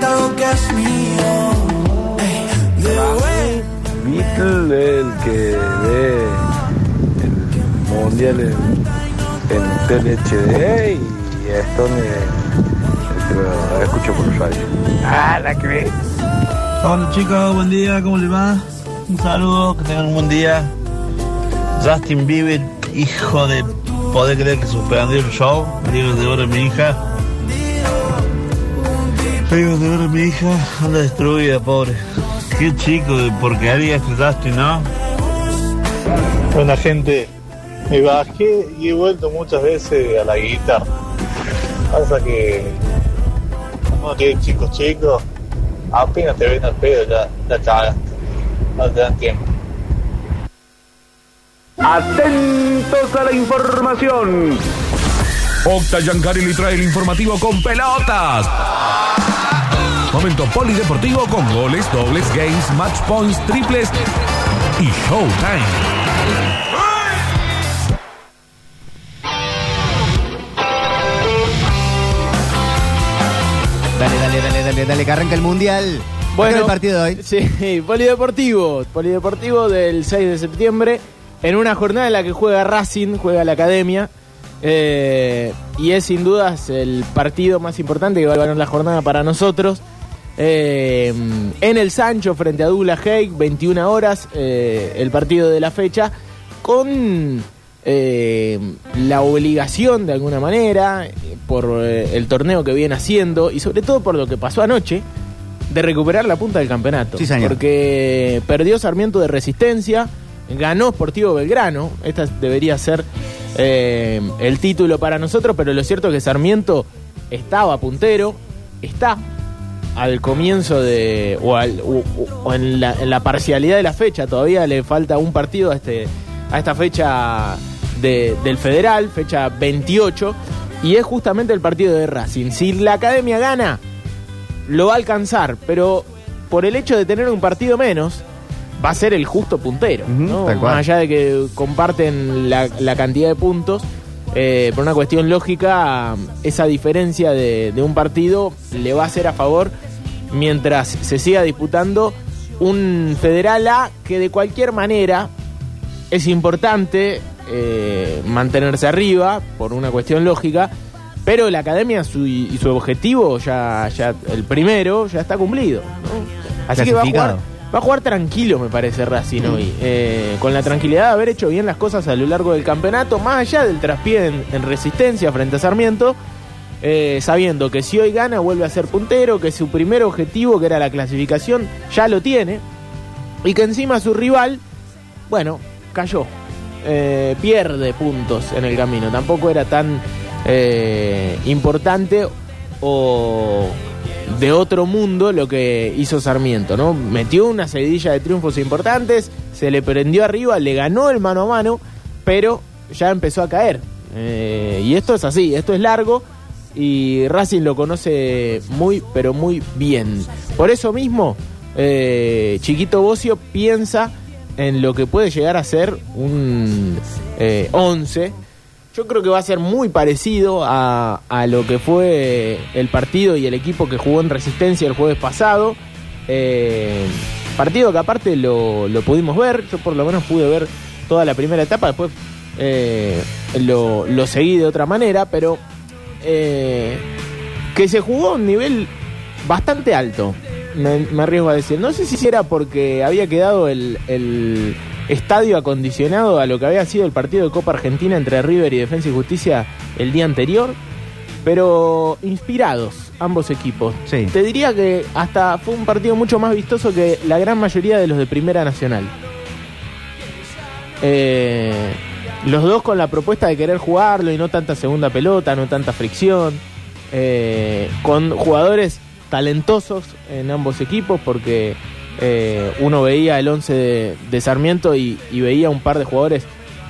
todo que es mío. Beatle el que ve el mundial en, en TLHD y Stone el que lo escucha por radio. Ah, la que ve. Hola chicos, buen día, ¿cómo les va? Un saludo, que tengan un buen día. Justin Bieber, hijo de poder creer que suspendió el show. Digo de oro mi hija. Oro mi hija, anda destruida, pobre. Qué chico de porquería Justin, ¿no? Buena gente, me bajé y he vuelto muchas veces a la guitarra. Pasa que uno tiene chicos chicos, apenas te ven al pedo ya, ya cagaste. No te dan tiempo. Atentos a la información. Octa Giancarelli trae el informativo con pelotas. Momento polideportivo con goles, dobles, games, match points, triples y showtime. Dale, dale, dale, dale, dale, que arranca el mundial. Bueno, el partido de hoy. Sí, polideportivo. Polideportivo del 6 de septiembre. En una jornada en la que juega Racing, juega la academia. eh, y es sin dudas el partido más importante que va a ganar la jornada para nosotros. Eh, en el Sancho frente a Douglas Haig, 21 horas, eh, el partido de la fecha, con eh, la obligación de alguna manera, por el torneo que viene haciendo y sobre todo por lo que pasó anoche, de recuperar la punta del campeonato. Sí, señor. Porque perdió Sarmiento de Resistencia, ganó Sportivo Belgrano, esta debería ser el título para nosotros, pero lo cierto es que Sarmiento estaba puntero, está al comienzo de. o, al- o- o en, la, en la parcialidad de la fecha, todavía le falta un partido a, este, a esta fecha de- del Federal, fecha 28, y es justamente el partido de Racing. Si la academia gana, lo va a alcanzar, pero por el hecho de tener un partido menos, va a ser el justo puntero. Más allá de que comparten la, la cantidad de puntos, eh, por una cuestión lógica, esa diferencia de, de un partido le va a ser a favor mientras se siga disputando un Federal A que de cualquier manera es importante eh, mantenerse arriba por una cuestión lógica, pero la academia su- y su objetivo ya, ya el primero ya está cumplido. ¿no? Así que va a jugar, va a jugar tranquilo, me parece Racing hoy, eh, con la tranquilidad de haber hecho bien las cosas a lo largo del campeonato, más allá del traspié en, en resistencia frente a Sarmiento. Eh, sabiendo que si hoy gana vuelve a ser puntero, que su primer objetivo, que era la clasificación, ya lo tiene, y que encima su rival, bueno, cayó, eh, pierde puntos en el camino, tampoco era tan eh, importante o de otro mundo lo que hizo Sarmiento, ¿no? Metió una seguidilla de triunfos importantes, se le prendió arriba, le ganó el mano a mano, pero ya empezó a caer. Y esto es así, esto es largo y Racing lo conoce muy, pero muy bien. Por eso mismo, eh, Chiquito Bocio piensa en lo que puede llegar a ser un eh, 11. Yo creo que va a ser muy parecido a, a lo que fue el partido y el equipo que jugó en Resistencia el jueves pasado. Eh, partido que aparte lo, lo pudimos ver, yo por lo menos pude ver toda la primera etapa, después eh, lo, lo seguí de otra manera, pero eh, que se jugó a un nivel bastante alto, me, me arriesgo a decir. No sé si era porque había quedado el, el estadio acondicionado a lo que había sido el partido de Copa Argentina entre River y Defensa y Justicia el día anterior, pero inspirados ambos equipos. Sí. Te diría que hasta fue un partido mucho más vistoso que la gran mayoría de los de Primera Nacional. Eh, los dos con la propuesta de querer jugarlo y no tanta segunda pelota, no tanta fricción. eh, con jugadores talentosos en ambos equipos porque eh, uno veía el 11 de, de Sarmiento y, y veía un par de jugadores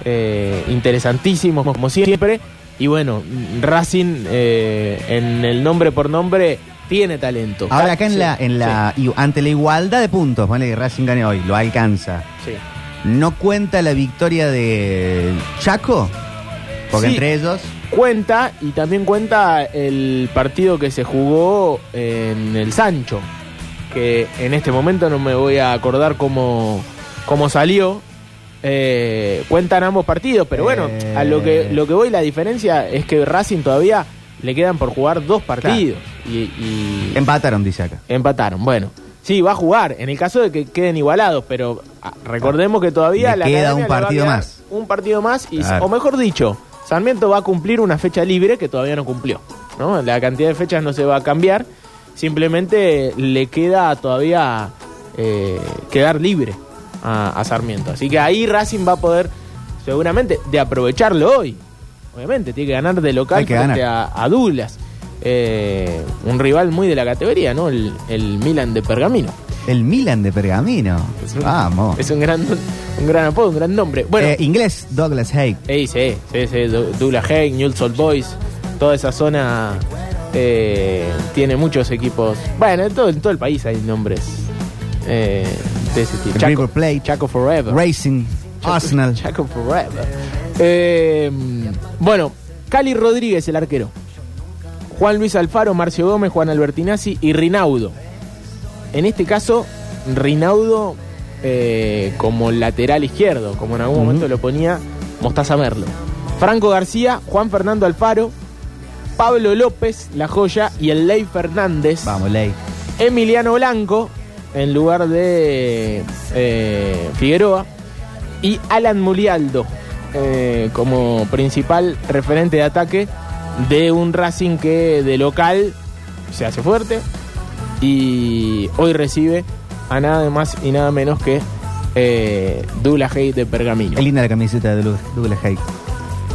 eh, interesantísimos como siempre. Y bueno, Racing en el nombre por nombre tiene talento. Ahora acá en Sí, la, en la ante la igualdad de puntos, que Racing gane hoy, lo alcanza. sí. ¿No cuenta la victoria de Chaco? Porque Sí. entre ellos cuenta y también cuenta el partido que se jugó en el Sancho, que en este momento no me voy a acordar cómo, cómo salió. Eh, cuentan ambos partidos, pero bueno, a lo que, lo que voy, la diferencia es que Racing todavía le quedan por jugar dos partidos. Y, y Empataron, dice acá. empataron. Bueno, sí, va a jugar, en el caso de que queden igualados, pero ah, recordemos que todavía Le la queda un partido más. Un partido más, y, Claro. o mejor dicho, Sarmiento va a cumplir una fecha libre que todavía no cumplió. ¿no? La cantidad de fechas no se va a cambiar, simplemente le queda todavía eh, quedar libre a, a Sarmiento. Así que ahí Racing va a poder, seguramente, de aprovecharlo hoy. Obviamente, tiene que ganar de local frente a, a Douglas. Eh, un rival muy de la categoría, ¿no? El, el Milan de Pergamino. El Milan de Pergamino. Es un- Vamos. Es un gran, un gran apodo, un gran nombre. Bueno, Eh, inglés, Douglas Haig. Ey, sí, sí, sí, Douglas Haig, Newell's Old Boys, toda esa zona eh, tiene muchos equipos. Bueno, en todo, en todo el país hay nombres eh, de ese tipo. El River Plate. Chaco Forever. Racing, Chaco- Arsenal. Chaco Forever. Eh, bueno, Cali Rodríguez, el arquero. Juan Luis Alfaro, Marcio Gómez, Juan Albertinazzi y Rinaudo. En este caso, Rinaudo eh, como lateral izquierdo, como en algún momento lo ponía Mostaza Merlo. Franco García, Juan Fernando Alfaro, Pablo López, La Joya y el Ley Fernández. Vamos, Ley. Emiliano Blanco en lugar de eh, Figueroa y Alan Mulialdo eh, como principal referente de ataque de un Racing que de local se hace fuerte y hoy recibe a nada más y nada menos que eh, Douglas Hay de Pergamino. Es linda la camiseta de Doug- Douglas Haig.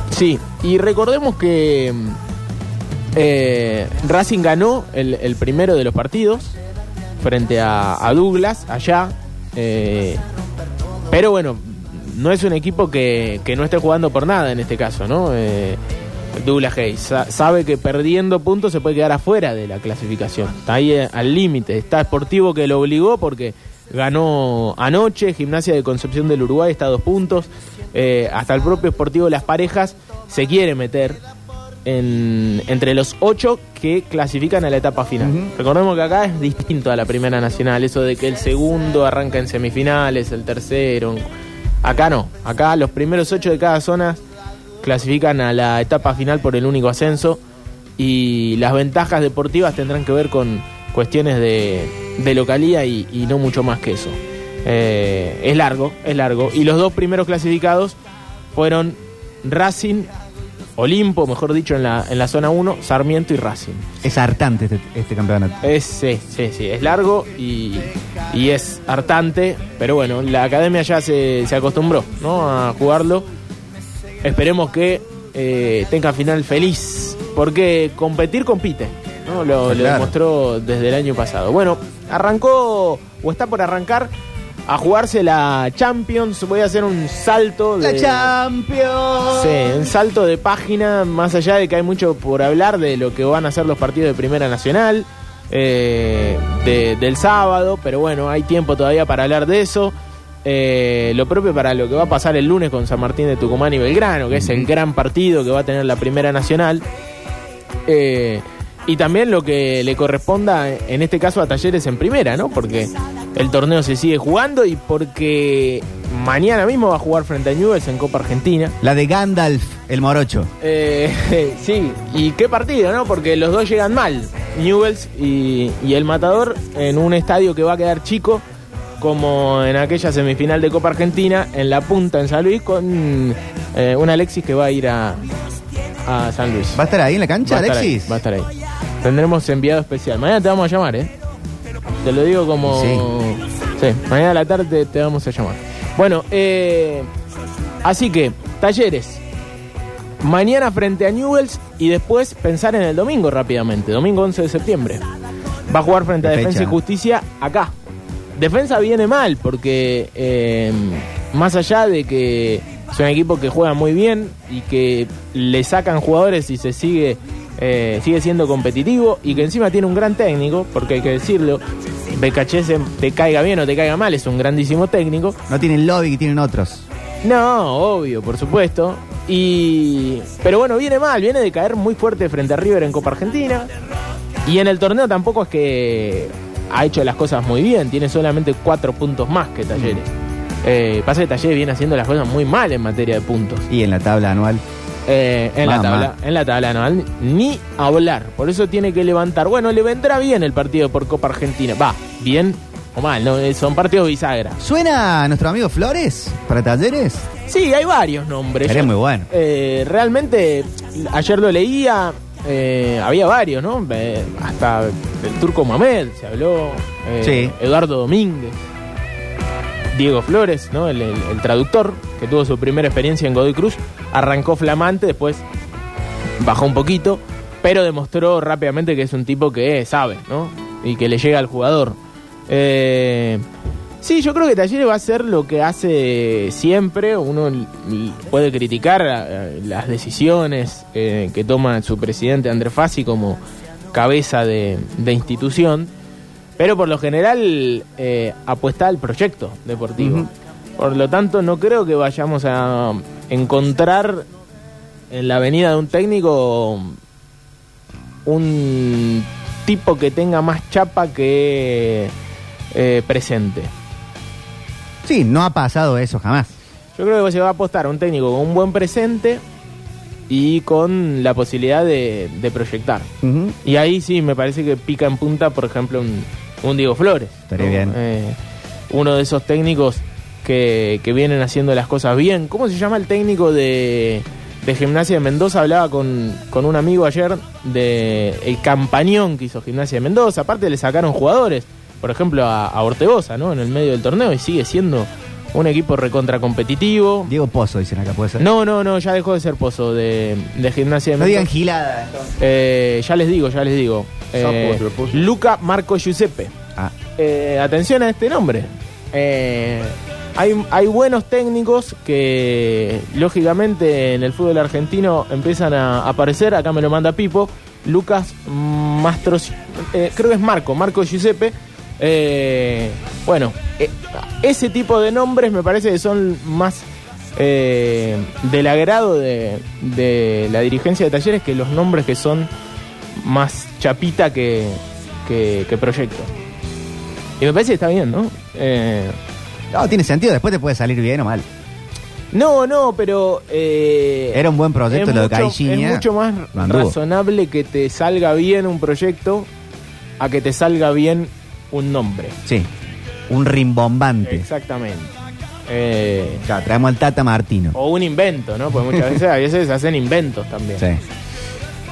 Sí, y recordemos que eh, Racing ganó el, el primero de los partidos frente a, a Douglas allá. eh, pero bueno, no es un equipo que, que no esté jugando por nada en este caso, ¿no? Eh, Douglas Hayes sa- sabe que perdiendo puntos se puede quedar afuera de la clasificación. Está ahí eh, al límite. Está Sportivo que lo obligó porque ganó anoche. Gimnasia de Concepción del Uruguay está a dos puntos. Eh, hasta el propio Sportivo Las Parejas se quiere meter en- entre los ocho que clasifican a la etapa final. Recordemos que acá es distinto a la Primera Nacional. Eso de que el segundo arranca en semifinales, el tercero. Acá no. Acá los primeros ocho de cada zona clasifican a la etapa final por el único ascenso y las ventajas deportivas tendrán que ver con cuestiones de, de localía y, y no mucho más que eso. Eh, es largo, es largo. Y los dos primeros clasificados fueron Racing, Olimpo, mejor dicho, en la, en la zona 1, Sarmiento y Racing. Es hartante este, este campeonato. Es, sí, sí, sí, es largo y, y es hartante, pero bueno, la academia ya se, se acostumbró ¿no? a jugarlo. Esperemos que eh, tenga final feliz, porque competir compite, ¿no? lo, demostró desde el año pasado. Bueno, arrancó o está por arrancar a jugarse la Champions. Voy a hacer un salto de... La Champions. Sí, un salto de página, más allá de que hay mucho por hablar de lo que van a ser los partidos de Primera Nacional, eh, de- del sábado, pero bueno, hay tiempo todavía para hablar de eso. Eh, lo propio para lo que va a pasar el lunes con San Martín de Tucumán y Belgrano, que es el gran partido que va a tener la Primera Nacional. Eh, y también lo que le corresponda, en este caso, a Talleres en primera, ¿no? Porque el torneo se sigue jugando y porque mañana mismo va a jugar frente a Newell's en Copa Argentina. La de Gandalf, el morocho. Eh, sí, y qué partido, ¿no? Porque los dos llegan mal, Newells y, y el Matador, en un estadio que va a quedar chico, como en aquella semifinal de Copa Argentina, en la punta en San Luis, con eh, un Alexis que va a ir a, a San Luis. ¿Va a estar ahí en la cancha, Va Alexis? ahí, va a estar ahí. Tendremos enviado especial. Mañana te vamos a llamar, ¿eh? Te lo digo como... Sí. Sí, mañana a la tarde te, te vamos a llamar. Bueno, eh, así que, talleres. Mañana frente a Newells y después pensar en el domingo rápidamente. Domingo 11 de septiembre. Va a jugar frente a Defensa y. Justicia acá. Defensa viene mal porque eh, más allá de que es un equipo que juega muy bien y que le sacan jugadores y se sigue eh, sigue siendo competitivo y que encima tiene un gran técnico, porque hay que decirlo, Becachese te caiga bien o te caiga mal, es un grandísimo técnico. No tienen lobby que tienen otros. No, obvio, por supuesto. Y, pero bueno, viene mal, viene de caer muy fuerte frente a River en Copa Argentina. Y en el torneo tampoco es que ha hecho las cosas muy bien, tiene solamente cuatro puntos más que Talleres. Eh, pasa que Talleres viene haciendo las cosas muy mal en materia de puntos. Y en la tabla anual. Eh, en, la tabla, en la tabla anual, ni hablar. Por eso tiene que levantar. Bueno, le vendrá bien el partido por Copa Argentina. Va, bien o mal, no, Eh, son partidos bisagra. ¿Suena nuestro amigo Flores para talleres? Sí, hay varios nombres. Sería Yo- muy bueno. Eh, realmente, ayer lo leía, eh, había varios, ¿no? Eh, hasta el turco Mamed se habló, eh, Sí. Eduardo Domínguez, Diego Flores, ¿no? El, el- el traductor, que tuvo su primera experiencia en Godoy Cruz, arrancó flamante, después bajó un poquito, pero demostró rápidamente que es un tipo que sabe, ¿no? Y que le llega al jugador. Eh, sí, yo creo que Talleres va a hacer lo que hace siempre. Uno puede criticar eh, las decisiones eh, que toma su presidente Andrés Fassi como cabeza de, de institución, pero por lo general eh, apuesta al proyecto deportivo. Por lo tanto, no creo que vayamos a encontrar en la avenida de un técnico un tipo que tenga más chapa que eh, presente. Sí, no ha pasado eso jamás. Yo creo que se va a apostar a un técnico con un buen presente y con la posibilidad de, de proyectar. Y ahí sí me parece que pica en punta, por ejemplo, un, un Diego Flores. Estaría bien. Eh, uno de esos técnicos que, que vienen haciendo las cosas bien. ¿Cómo se llama el técnico de, de Gimnasia de Mendoza? Hablaba con, con un amigo ayer de el campañón que hizo Gimnasia de Mendoza. Aparte le sacaron jugadores, por ejemplo, a, a Ortegoza, ¿no? En el medio del torneo y sigue siendo un equipo recontra competitivo. Diego Pozo, dicen acá, puede ser. No, no, no, ya dejó de ser pozo de, de Gimnasia de No digan gilada. entonces. Eh, ya les digo, ya les digo. Eh. Luca Marco Giuseppe. Ah, Eh, atención a este nombre. Eh, hay, hay buenos técnicos que, lógicamente, en el fútbol argentino empiezan a aparecer. Acá me lo manda Pipo. Lucas Mastros. eh, creo que es Marco, Marco Giuseppe. Eh, bueno, eh, ese tipo de nombres me parece que son más eh, del agrado de, de la dirigencia de talleres que los nombres que son más chapita que, que, que proyecto. Y me parece que está bien, ¿no? Eh, no, tiene sentido. Después te puede salir bien o mal. no, no, pero... eh, Era un buen proyecto es lo de mucho- Caixinha. Es mucho más razonable que te salga bien un proyecto a que te salga bien un nombre. Sí. Un rimbombante. Exactamente. Eh, Claro, traemos al Tata Martino. o un invento, ¿no? Porque muchas veces a veces se hacen inventos también. Sí.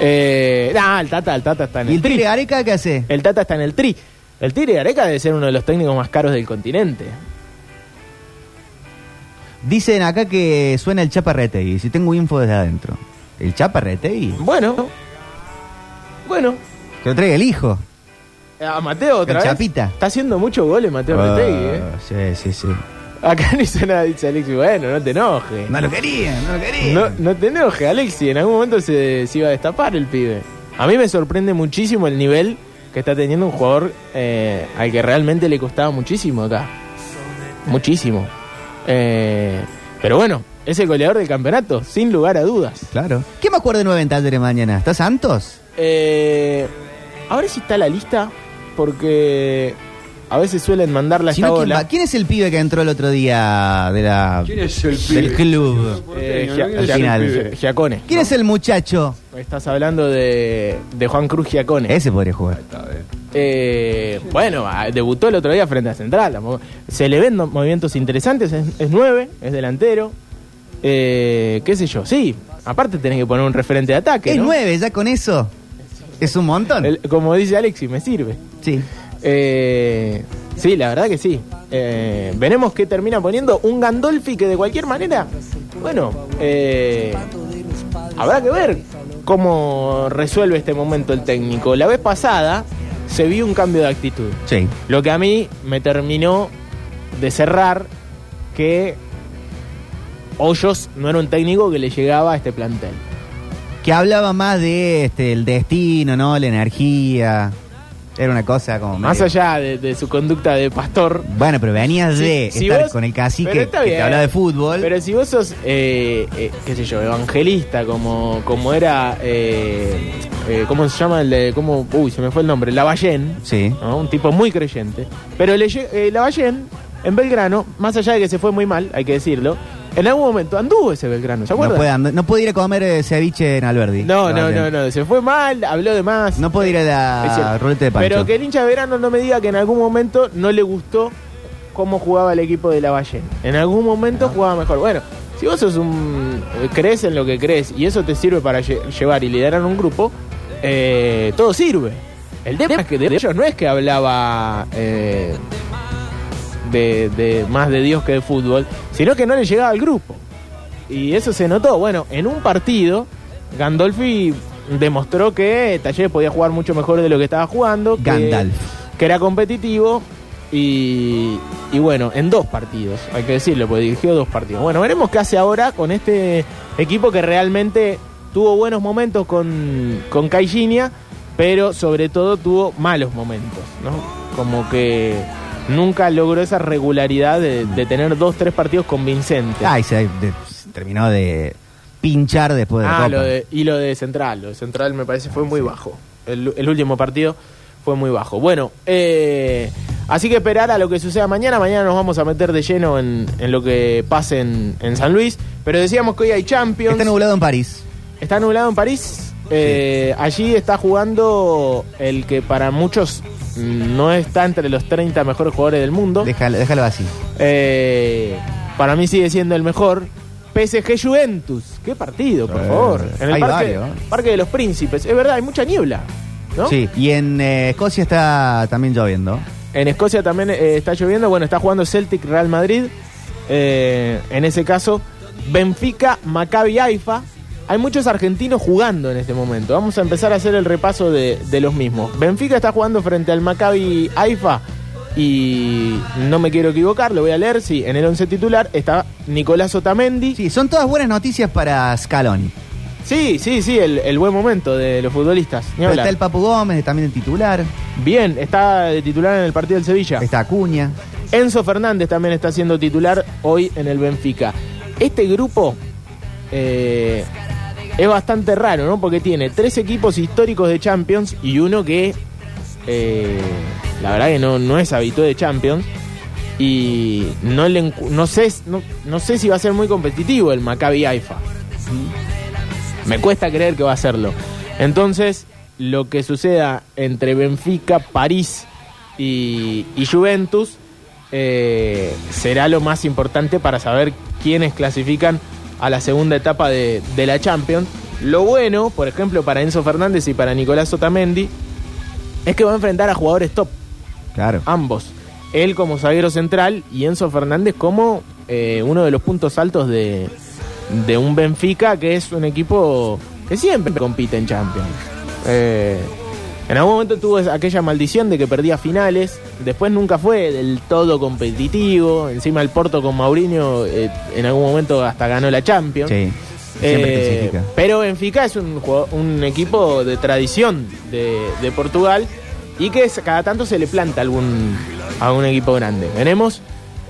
Eh, nah, el Tata, el Tata está en ¿Y el, el tri. Qué hace? El Tata está en el tri. El Tigre Gareca debe ser uno de los técnicos más caros del continente. Dicen acá que suena el Chapa Retegui. Si tengo info desde adentro. ¿El Chapa Retegui? Bueno. Bueno. Que lo traiga el hijo. A Mateo otra vez. Chapita. Está haciendo muchos goles Mateo Retegui, ¿eh? Sí, sí, sí. Acá no hizo nada, dice Alexi. Bueno, no te enojes. No lo quería, no lo quería. No, no te enojes, Alexi. En algún momento se, se iba a destapar el pibe. A mí me sorprende muchísimo el nivel que está teniendo un jugador eh, al que realmente le costaba muchísimo acá. Muchísimo. Eh, pero bueno, es el goleador del campeonato, sin lugar a dudas. Claro. ¿Qué me acuerdo de nueve en Talleres mañana? ¿Está Santos? Eh, ahora sí está la lista, porque a veces suelen mandarla a Si esta no, ¿quién, ola. ¿Quién es el pibe que entró el otro día de la, ¿Quién es el del pibe? club? Eh. Giacone. ¿Quién es el muchacho? Estás hablando de, de Juan Cruz Giacone. Ese podría jugar. Está bien. Eh, bueno, ah, debutó el otro día frente a Central. tampoco- Se le ven no- movimientos interesantes. Es, es nueve, es delantero. Eh, ¿Qué sé yo? Sí, aparte tenés que poner un referente de ataque. Es ¿no? nueve, ya con eso. Es un montón. El- como dice Alexi, me sirve. Sí. Eh, sí, la verdad que sí. Eh, veremos qué termina poniendo un Gandolfi que de cualquier manera, bueno, eh, habrá que ver cómo resuelve este momento el técnico. La vez pasada se vio un cambio de actitud. Sí. Lo que a mí me terminó de cerrar que Hoyos no era un técnico que le llegaba a este plantel. Que hablaba más de este, el destino, ¿no? La energía. Era una cosa como. Más medio- allá de, de su conducta de pastor. Bueno, pero venías de Si- si estar vos- con el cacique pero está que te bien. habla de fútbol. Pero si vos sos, eh, eh, qué sé yo, evangelista, como, como era, eh, eh, ¿cómo se llama? El de, cómo, uy, se me fue el nombre, Lavallén, Sí. ¿no? un tipo muy creyente. Pero le lle- eh, Lavallén, en Belgrano, más allá de que se fue muy mal, hay que decirlo, en algún momento anduvo ese Belgrano, ¿se No acuerdan? puede, andar- no puede ir a comer eh, ceviche en Alberdi. No, no, no, no, se fue mal, habló de más. No puede ir a Es la cierto. ruleta de Pancho. Pero que el hincha de verano no me diga que en algún momento no le gustó cómo jugaba el equipo de la Ballena. En algún momento jugaba mejor. Bueno, si vos sos un. eh, crees en lo que crees y eso te sirve para lle- llevar y liderar un grupo, eh, todo sirve. El tema es que de ellos no es que hablaba eh, de, de más de Dios que de fútbol, sino que no le llegaba al grupo. Y eso se notó. Bueno, en un partido, Gandolfi demostró que Talleres podía jugar mucho mejor de lo que estaba jugando. que- Gandalf. Que era competitivo. Y, y bueno, en dos partidos, hay que decirlo, porque dirigió dos partidos. Bueno, veremos qué hace ahora con este equipo que realmente tuvo buenos momentos con, con Caixinha, pero sobre todo tuvo malos momentos, ¿no? Como que nunca logró esa regularidad de, de tener dos, tres partidos convincentes. Ay, se, de- se terminó de pinchar después de la Ah, Copa. lo de, y lo de Central. Lo de Central me parece fue muy bajo. El, el último partido fue muy bajo. Bueno, eh, así que esperar a lo que suceda mañana. Mañana nos vamos a meter de lleno en, en lo que pase en, en San Luis. Pero decíamos que hoy hay Champions. Está nublado en París. Está nublado en París. Eh, Allí está jugando el que para muchos no está entre los 30 mejores jugadores del mundo. Déjalo, déjalo así. Eh, para mí sigue siendo el mejor. PSG Juventus. Qué partido, por Eh, favor. En el parque, de los Príncipes. Es verdad, hay mucha niebla. ¿no? Sí, y en Escocia está también lloviendo. En Escocia también está lloviendo. Bueno, está jugando Celtic Real Madrid. En ese caso, Benfica, Maccabi Haifa. Hay muchos argentinos jugando en este momento. Vamos a empezar a hacer el repaso de, de los mismos. Benfica está jugando frente al Maccabi Haifa. Y no me quiero equivocar, lo voy a leer. Sí, en el 11 titular está Nicolás Otamendi. Sí, son todas buenas noticias para Scaloni. Sí, sí, sí, el, el buen momento de los futbolistas. Pero está el Papu Gómez también de titular. Bien, está de titular en el partido del Sevilla. Está Acuña. Enzo Fernández también está siendo titular hoy en el Benfica. Este grupo eh, es bastante raro, ¿no? Porque tiene tres equipos históricos de Champions y uno que eh, la verdad que no, no es habitué de Champions. Y no, le, no, sé, no, no sé si va a ser muy competitivo el Maccabi Haifa. Me cuesta creer que va a serlo. Entonces, lo que suceda entre Benfica, París y, y Juventus eh, será lo más importante para saber quiénes clasifican a la segunda etapa de, de la Champions. Lo bueno, por ejemplo, para Enzo Fernández y para Nicolás Otamendi, es que va a enfrentar a jugadores top, Claro. ambos. Él como zaguero central y Enzo Fernández como eh, uno de los puntos altos de, de un Benfica, que es un equipo que siempre compite en Champions. Eh, en algún momento tuvo aquella maldición de que perdía finales, después nunca fue del todo competitivo, encima el Porto con Mauriño eh, en algún momento hasta ganó la Champions. Sí. Eh, pero Benfica es un, equipo de tradición de, de Portugal y que es- cada tanto se le planta algún, a un equipo grande. Veremos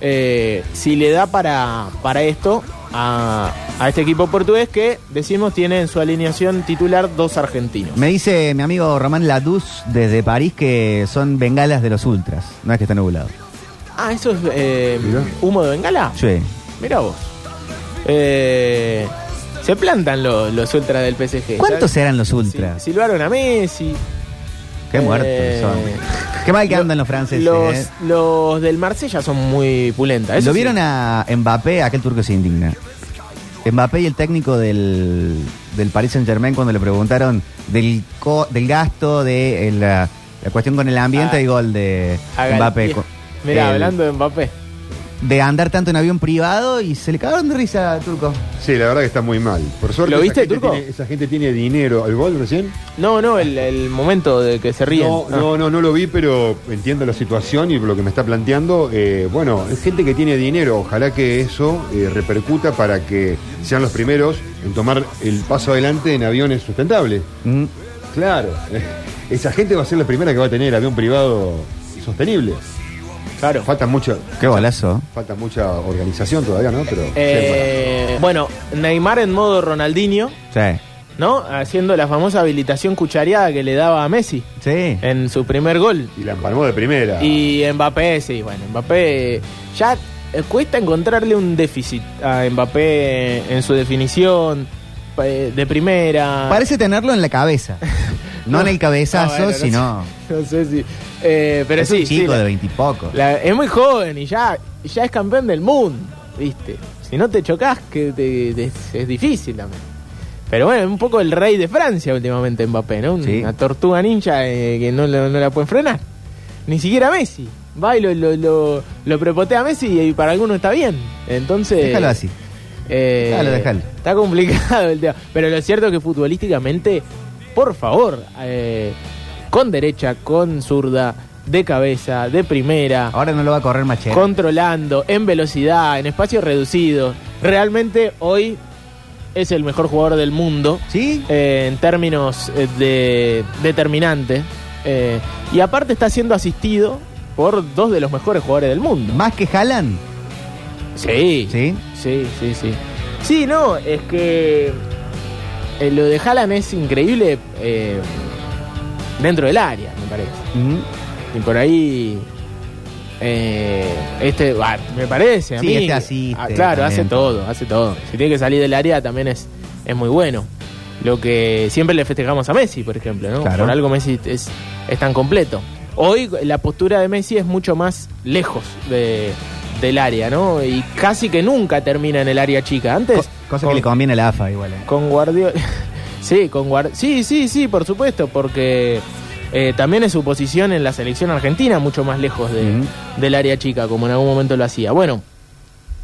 eh, si le da para, para esto a, a este equipo portugués que, decimos, tiene en su alineación titular dos argentinos. Me dice mi amigo Román Laduz desde París que son bengalas de los ultras. No es que está nublado. Ah, ¿eso es eh, humo de bengala? Sí. Mira vos. Eh, se plantan los, los ultras del PSG. ¿Cuántos ¿sabes? serán los ultras? Sí, silbaron a Messi. Qué muertos Eh, son. Qué mal que andan los franceses. Los, eh. los del Marsella son muy pulentas. eso ¿Lo sí. vieron a Mbappé? Aquel turco se indigna. Mbappé y el técnico del, del Paris Saint Germain cuando le preguntaron del, co- del gasto, de eh, la, la cuestión con el ambiente Ah. y gol de Mbappé. el- hablando de Mbappé. De andar tanto en avión privado y se le cagaron de risa al turco. Sí, la verdad que está muy mal. Por suerte, ¿Lo esa viste, gente Turco? tiene- esa gente tiene dinero. ¿El gol recién? No, no, el, el momento de que se ríen. No, Ah. no, no, no lo vi, pero entiendo la situación y lo que me está planteando. Eh, bueno, es gente que tiene dinero. Ojalá que eso eh, repercuta para que sean los primeros en tomar el paso adelante en aviones sustentables. Mm. Claro. Esa gente va a ser la primera que va a tener avión privado sostenible. Claro. Falta mucho, Qué golazo. falta mucha organización todavía, ¿no? Pero Eh, bueno, Neymar en modo Ronaldinho, Sí. ¿no? Haciendo la famosa habilitación cuchareada que le daba a Messi Sí. en su primer gol. y la empalmó de primera. Y Mbappé, sí, bueno, Mbappé ya eh, cuesta encontrarle un déficit a Mbappé en su definición eh, de primera. Parece tenerlo en la cabeza. No, en el cabezazo, No, bueno, no sino. sé- No sé si. eh, pero es sí, un chico de veintipoco. la- es muy joven y ya, ya es campeón del mundo, ¿viste? Si no te chocas, que te- te- es difícil también. Pero bueno, es un poco el rey de Francia últimamente Mbappé, ¿no? Sí. Una tortuga ninja eh, que no, lo- no la pueden frenar. Ni siquiera Messi. Va y lo, lo, lo, lo prepotea a Messi y para algunos está bien. Entonces... Déjalo así. eh, Déjalo, déjalo. Está complicado el tema. Pero lo cierto es que futbolísticamente, por favor, eh, con derecha, con zurda, de cabeza, de primera, Ahora no lo va a correr Machera. controlando, en velocidad, en espacios reducidos. Realmente hoy es el mejor jugador del mundo ¿Sí? eh, en términos eh, de determinante. Eh, y aparte está siendo asistido por dos de los mejores jugadores del mundo. Más que Haaland. Sí, ¿Sí? sí, sí, sí. Sí, no, es que eh, lo de Haaland es increíble eh, dentro del área, me parece. Y por ahí. eh, este, bah, me parece, a Sí, mí. este asiste Ah, claro, hace todo, hace todo. Si tiene que salir del área también es, es muy bueno. Lo que siempre le festejamos a Messi, por ejemplo, ¿no? Claro. Por algo Messi es, es tan completo. Hoy la postura de Messi es mucho más lejos de, del área, ¿no? Y casi que nunca termina en el área chica. Antes. Co- cosa con- que le conviene la AFA igual. ¿eh? con Guardiola. sí, con Guard Sí, sí, sí, por supuesto, porque eh, también es su posición en la selección argentina mucho más lejos de- del área chica, como en algún momento lo hacía. Bueno,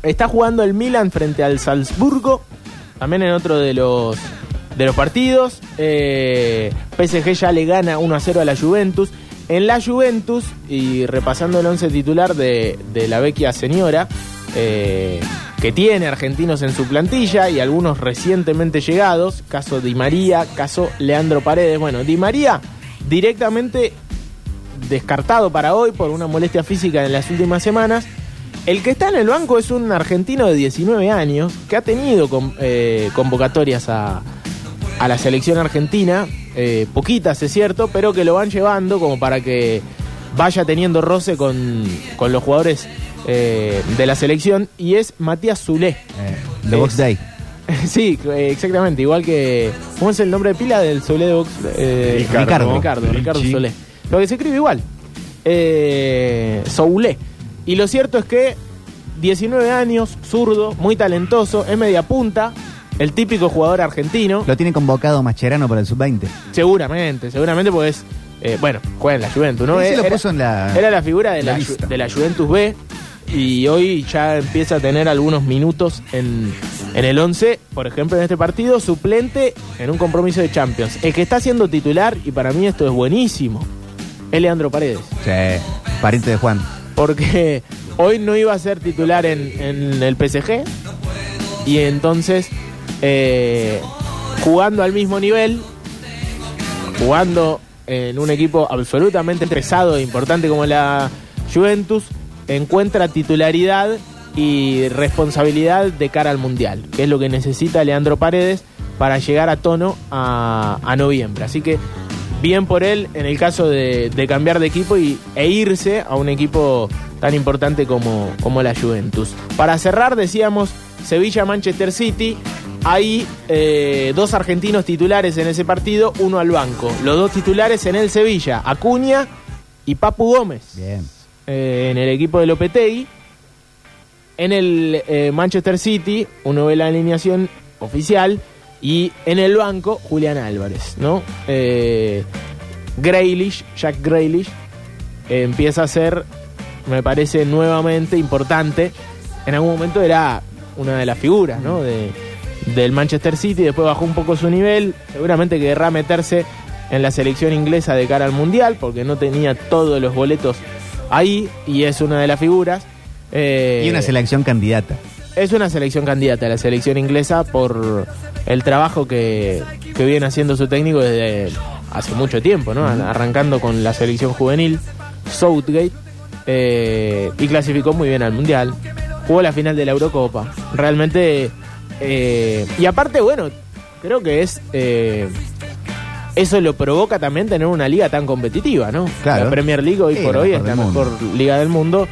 está jugando el Milan frente al Salzburgo, también en otro de los de los partidos. Eh, PSG ya le gana 1 a 0 a la Juventus. En la Juventus, y repasando el once titular de, la vecchia señora, eh, que tiene argentinos en su plantilla y algunos recientemente llegados, caso Di María, caso Leandro Paredes. Bueno, Di María directamente descartado para hoy por una molestia física en las últimas semanas. El que está en el banco es un argentino de 19 años que ha tenido eh, convocatorias a la selección argentina, eh, poquitas es cierto, pero que lo van llevando como para que vaya teniendo roce con, con los jugadores eh, de la selección y es Matías Zulé. Eh, Es- Box Day. sí, eh, exactamente, igual que... ¿Cómo es el nombre de pila del Solé de Box? Ricardo. Ricardo, Ricardo. Solé. Lo que se escribe igual. Eh. Y lo cierto es que 19 años, zurdo, muy talentoso, es media punta, el típico jugador argentino. Lo tiene convocado Mascherano para el sub-20. Seguramente, seguramente porque es... eh, bueno, juega en la Juventus, ¿no? Sí, sí Era- lo puso en la- Era la figura de la de la Juventus B y hoy ya empieza a tener algunos minutos en, en el 11, por ejemplo en este partido, suplente en un compromiso de Champions. El que está siendo titular, y para mí esto es buenísimo, es Leandro Paredes. Sí. Pariente de Juan. Porque hoy no iba a ser titular en, en el PSG y entonces eh, jugando al mismo nivel, jugando en un equipo absolutamente pesado e importante como la Juventus, encuentra titularidad y responsabilidad de cara al Mundial, que es lo que necesita Leandro Paredes para llegar a tono a, noviembre. Así que bien por él en el caso de, de cambiar de equipo y, e irse a un equipo tan importante como, como la Juventus. Para cerrar, decíamos Sevilla-Manchester City. Hay eh, dos argentinos titulares en ese partido, uno al banco. Los dos titulares en el Sevilla, Acuña y Papu Gómez Bien. eh, en el equipo de Lopetegui. En el eh, Manchester City, uno ve la alineación oficial. Y en el banco, Julián Álvarez, ¿no? Grealish, Jack Grealish, eh, empieza a ser, me parece, nuevamente importante. En algún momento era una de las figuras, ¿no? De, del Manchester City, después bajó un poco su nivel. Seguramente querrá meterse en la selección inglesa de cara al Mundial, porque no tenía todos los boletos ahí y es una de las figuras. Eh, Y una selección candidata. es una selección candidata a la selección inglesa por el trabajo que, que viene haciendo su técnico desde hace mucho tiempo, ¿no? Arrancando con la selección juvenil, Southgate, eh, y clasificó muy bien al Mundial. Jugó la final de la Eurocopa. Realmente. Eh, y aparte, bueno, creo que es. eh, eso lo provoca también tener una liga tan competitiva, ¿no? Claro. La Premier League hoy Sí, por hoy es la mundo. mejor liga del mundo.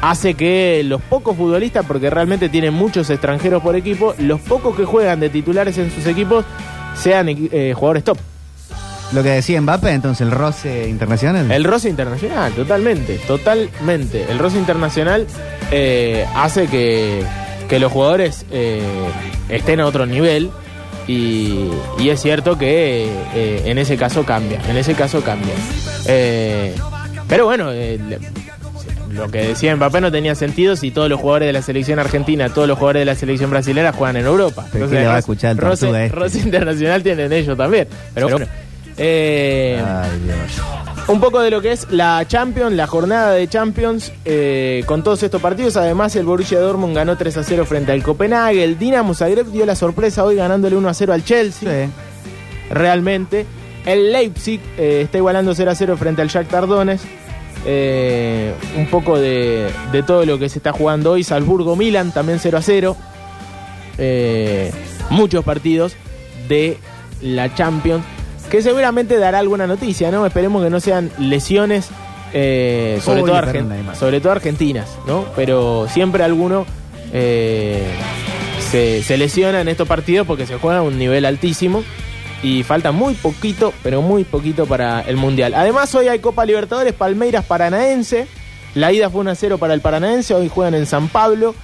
Hace que los pocos futbolistas, porque realmente tienen muchos extranjeros por equipo, los pocos que juegan de titulares en sus equipos sean eh, jugadores top. Lo que decía Mbappé, entonces el roce internacional. El roce internacional, totalmente, totalmente. El roce internacional eh, hace que, que los jugadores eh, estén a otro nivel y, y es cierto que eh, en ese caso cambia, en ese caso cambia. Eh, pero bueno, lo que decía Mbappé no tenía sentido si todos los jugadores de la selección argentina, todos los jugadores de la selección brasilera juegan en Europa. ¿Pero qué le va a escuchar el roce, este? roce internacional tienen ellos también. Pero bueno. Eh, Ay, Dios. un poco de lo que es la Champions, la jornada de Champions, eh, con todos estos partidos. Además, el Borussia Dortmund ganó 3 a 0 frente al Copenhague. El Dinamo Zagreb dio la sorpresa hoy ganándole 1 a 0 al Chelsea. Sí. Realmente. El Leipzig eh, está igualando 0 a 0 frente al Shakhtar Donetsk. Eh, un poco de, de todo lo que se está jugando hoy. Salzburgo-Milan también 0 a 0. Eh, muchos partidos de la Champions que seguramente dará alguna noticia, ¿no? Esperemos que no sean lesiones, eh, sobre, todo argen- sobre todo argentinas, ¿no? Pero siempre alguno eh, se, se lesiona en estos partidos porque se juega a un nivel altísimo y falta muy poquito, pero muy poquito para el Mundial. Además, hoy hay Copa Libertadores, Palmeiras Paranaense. La ida fue 1 a 0 para el Paranaense, hoy juegan en San Pablo.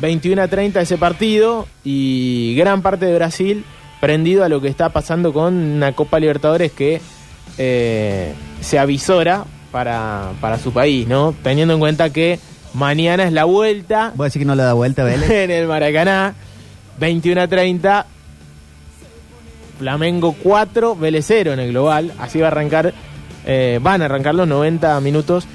21 a 30 ese partido y gran parte de Brasil prendido a lo que está pasando con una Copa Libertadores que eh, se avisora para, para su país, ¿no? Teniendo en cuenta que mañana es la vuelta ¿Voy a decir que no le da vuelta Vélez? en el Maracaná, 21 a 30, Flamengo 4, Vélez 0 en el global. Así va a arrancar, eh, van a arrancar los 90 minutos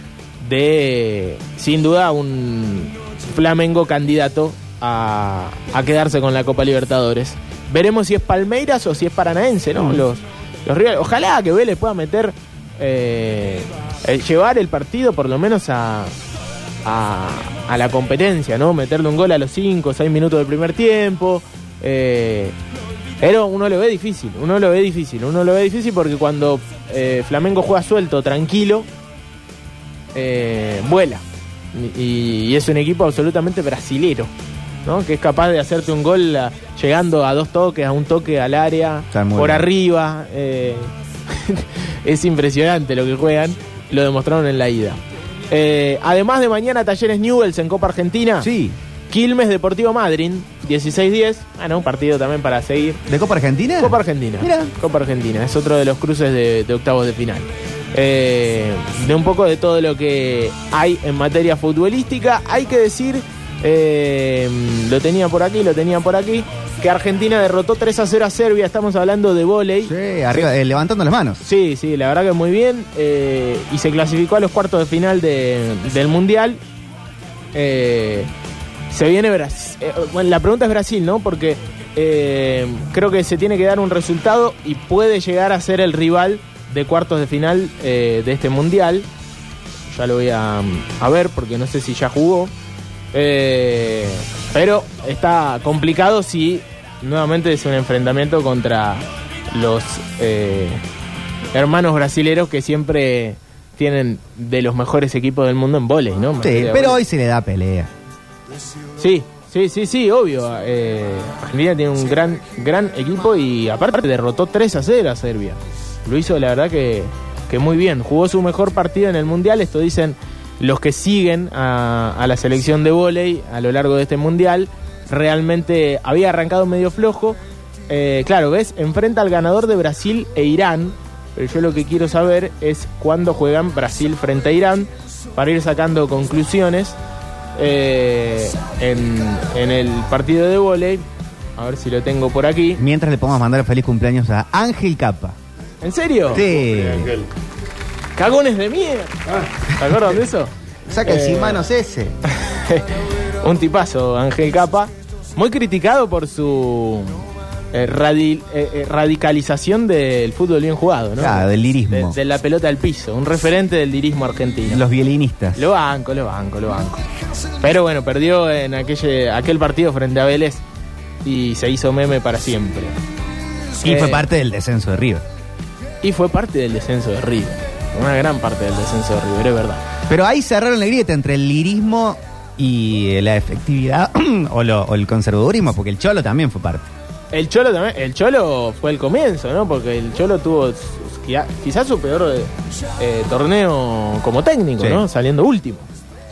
de, sin duda, un Flamengo candidato a, a quedarse con la Copa Libertadores. Veremos si es Palmeiras o si es Paranaense, ¿no? Los, los rivales. Ojalá que Vélez pueda meter, eh, eh, llevar el partido por lo menos a, a, a la competencia, ¿no? Meterle un gol a los 5 o 6 minutos del primer tiempo. eh, pero uno lo ve difícil, uno lo ve difícil, uno lo ve difícil porque cuando eh, Flamengo juega suelto, tranquilo, eh, vuela. Y, y es un equipo absolutamente brasilero, ¿no? Que es capaz de hacerte un gol a- llegando a dos toques, a un toque al área, por bien. arriba. eh, es impresionante lo que juegan, lo demostraron en la ida. Eh, además de mañana, Talleres Newells en Copa Argentina. Sí. Quilmes Deportivo Madrid, 16-10. Bueno, un partido también para seguir. ¿De Copa Argentina? Copa Argentina. Mira. Copa Argentina. Es otro de los cruces de, de octavos de final. Eh, de un poco de todo lo que hay en materia futbolística. Hay que decir, eh, lo tenía por aquí, lo tenía por aquí, que Argentina derrotó 3 a 0 a Serbia. Estamos hablando de volei. Sí, arriba, eh, levantando las manos. Sí, sí, la verdad que muy bien. eh, y se clasificó a los cuartos de final de- del Mundial. Eh, se viene Brasil. bueno, la pregunta es Brasil, ¿no? Porque creo que se tiene que dar un resultado y puede llegar a ser el rival de cuartos de final de este Mundial. Ya lo voy a, a ver porque no sé si ya jugó. Eh, pero está complicado si nuevamente es un enfrentamiento contra los eh, hermanos brasileros que siempre tienen de los mejores equipos del mundo en volei, ¿no? Sí, pero hoy se le da pelea. Sí, sí, sí, sí, obvio. Eh, Argentina tiene un gran, gran equipo y aparte derrotó 3 a 0 a Serbia. Lo hizo la verdad que, que muy bien. Jugó su mejor partido en el Mundial, esto dicen los que siguen a, a la selección de vóley a lo largo de este Mundial. Realmente había arrancado medio flojo. Eh, claro, ¿ves? Enfrenta al ganador de Brasil e Irán. Pero yo lo que quiero saber es cuándo juegan Brasil frente a Irán para ir sacando conclusiones eh, en, en el partido de vóley. A ver si lo tengo por aquí. Mientras le podemos mandar feliz cumpleaños a Ángel Capa. ¿En serio? Sí. Cagones de mierda. ¿Te acuerdas de eso? Saca el Eh, sin manos ese. Un tipazo, Ángel Capa. Muy criticado por su eh, radi- eh, eh, radicalización del fútbol bien jugado, ¿no? Claro, del lirismo. De, de la pelota al piso, un referente del lirismo argentino. Los violinistas. Lo banco, lo banco, lo banco. Pero bueno, perdió en aquel, aquel partido frente a Vélez y se hizo meme para siempre. Y fue Eh, parte del descenso de River. Y fue parte del descenso de River. Una gran parte del descenso de River, es verdad. Pero ahí cerraron la grieta entre el lirismo y la efectividad o, lo- o el conservadurismo, porque el Cholo también fue parte. El Cholo también, el Cholo fue el comienzo, ¿no? Porque el Cholo tuvo quizás su peor eh, torneo como técnico, Sí. ¿no? Saliendo último.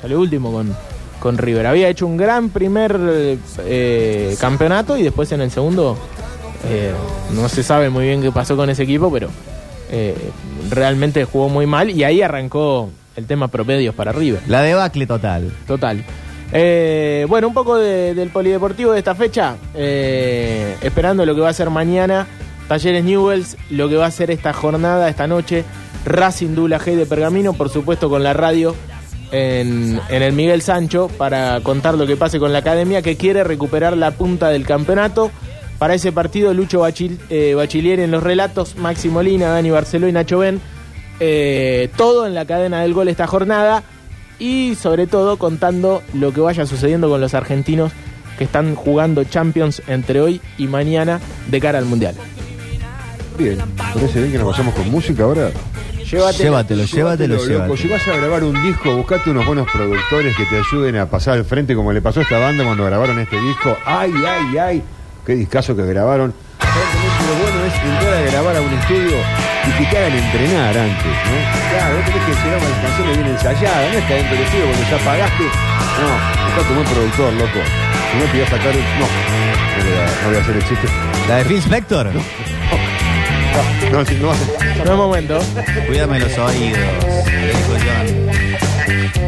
Salió último con, con River. Había hecho un gran primer eh, campeonato y después en el segundo eh, no se sabe muy bien qué pasó con ese equipo, pero eh, realmente jugó muy mal y ahí arrancó el tema promedios para River. La debacle total. Total. Eh, bueno, un poco de- del polideportivo de esta fecha. eh, esperando lo que va a ser mañana. Talleres Newells, lo que va a ser esta jornada, esta noche. Racing Dula G de Pergamino, por supuesto con la radio en, en el Miguel Sancho para contar lo que pase con la academia que quiere recuperar la punta del campeonato. Para ese partido, Lucho Bachil- eh, Bachilier en los relatos, Maxi Molina, Dani Barceló y Nacho Ben. Eh, todo en la cadena del gol esta jornada y sobre todo contando lo que vaya sucediendo con los argentinos que están jugando Champions entre hoy y mañana de cara al Mundial. Bien, parece bien que nos pasamos con música ahora. Llévatelo. Llévatelo, llévatelo, loco. llévatelo. Si vas a grabar un disco, buscate unos buenos productores que te ayuden a pasar al frente, como le pasó a esta banda cuando grabaron este disco. ¡Ay, ay, ay! ¡Qué discazo que grabaron! Lo bueno es entrar a grabar a un estudio y que te hagan entrenar antes, ¿no? Claro, vos tenés que llegar con las canciones bien ensayadas, no es que adentro del estudio cuando ya pagaste. No, buscate un buen productor, loco. Si no te voy a sacar. un- No, no voy a, no voy a hacer el chiste. La de Phil Spector. No, no, no a. No es momento. Cuídame los oídos. le dijo John.